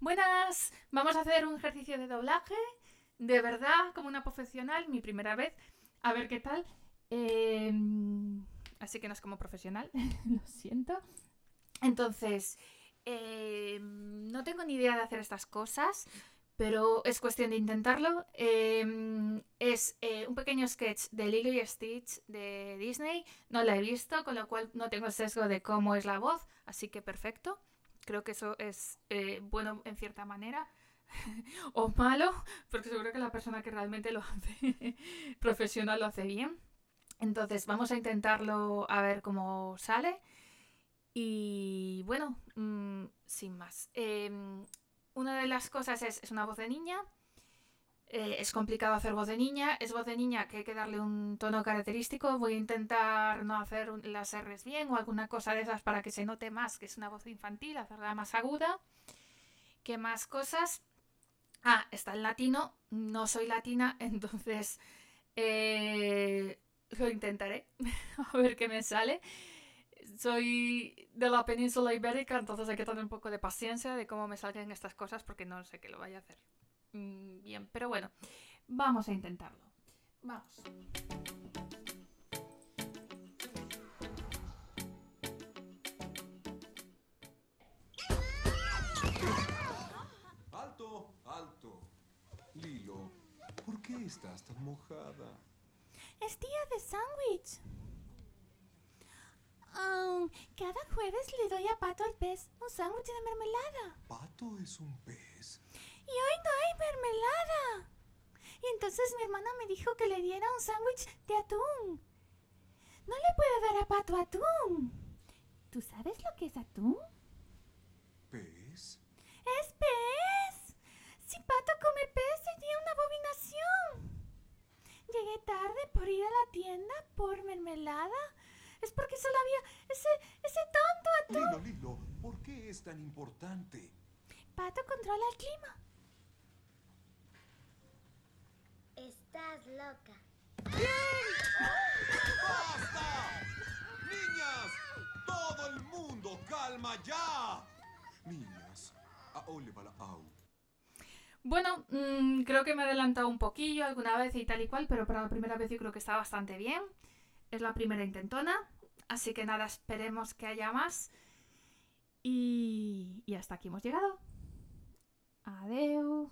Buenas, vamos a hacer un ejercicio de doblaje, de verdad, como una profesional, mi primera vez, a ver qué tal. Em, así que no es como profesional, lo siento. Entonces, em, no tengo ni idea de hacer estas cosas, pero es cuestión de intentarlo. Em, es eh, un pequeño sketch de Lilo y Stitch de Disney. No la he visto, con lo cual no tengo sesgo de cómo es la voz, así que perfecto. Creo que eso es eh, bueno en cierta manera. o malo, porque seguro que la persona que realmente lo hace profesional lo hace bien. Entonces vamos a intentarlo a ver cómo sale. Y bueno, mm, sin más. Em, una de las cosas es, es una voz de niña. Eh, es complicado hacer voz de niña. Es voz de niña que hay que darle un tono característico. Voy a intentar no hacer las R's bien o alguna cosa de esas para que se note más que es una voz infantil, hacerla más aguda. ¿Qué más cosas? Ah, está en latino. No soy latina, entonces eh, lo intentaré. a ver qué me sale soy de la península ibérica, entonces hay que tener un poco de paciencia de cómo me salgan estas cosas porque no sé qué lo vaya a hacer. Mm, bien, pero bueno, vamos a intentarlo. Vamos. ¡Alto! ¡Alto! Lilo, ¿por qué estás tan mojada? Es día de sándwich. Um, cada jueves le doy a Pato el pez un sándwich de mermelada. ¿Pato es un pez? Y hoy no hay mermelada. Y entonces mi hermana me dijo que le diera un sándwich de atún. No le puedo dar a Pato atún. ¿Tú sabes lo que es atún? ¿Pez? ¡Es pez! Si Pato come pez sería una abominación. Llegué tarde por ir a la tienda por mermelada es porque solo había ese, ese tonto atún. Lilo, Lilo, ¿por qué es tan importante? Pato controla el clima. Estás loca. ¡Basta! ¡Niñas! ¡Todo el mundo! ¡Calma ya! Niñas, a Olivara Au. Bueno, mm, creo que me he adelantado un poquillo alguna vez y tal y cual, pero para la primera vez yo creo que está bastante bien. Es la primera intentona, así que nada, esperemos que haya más. Y, y hasta aquí hemos llegado. Adeu.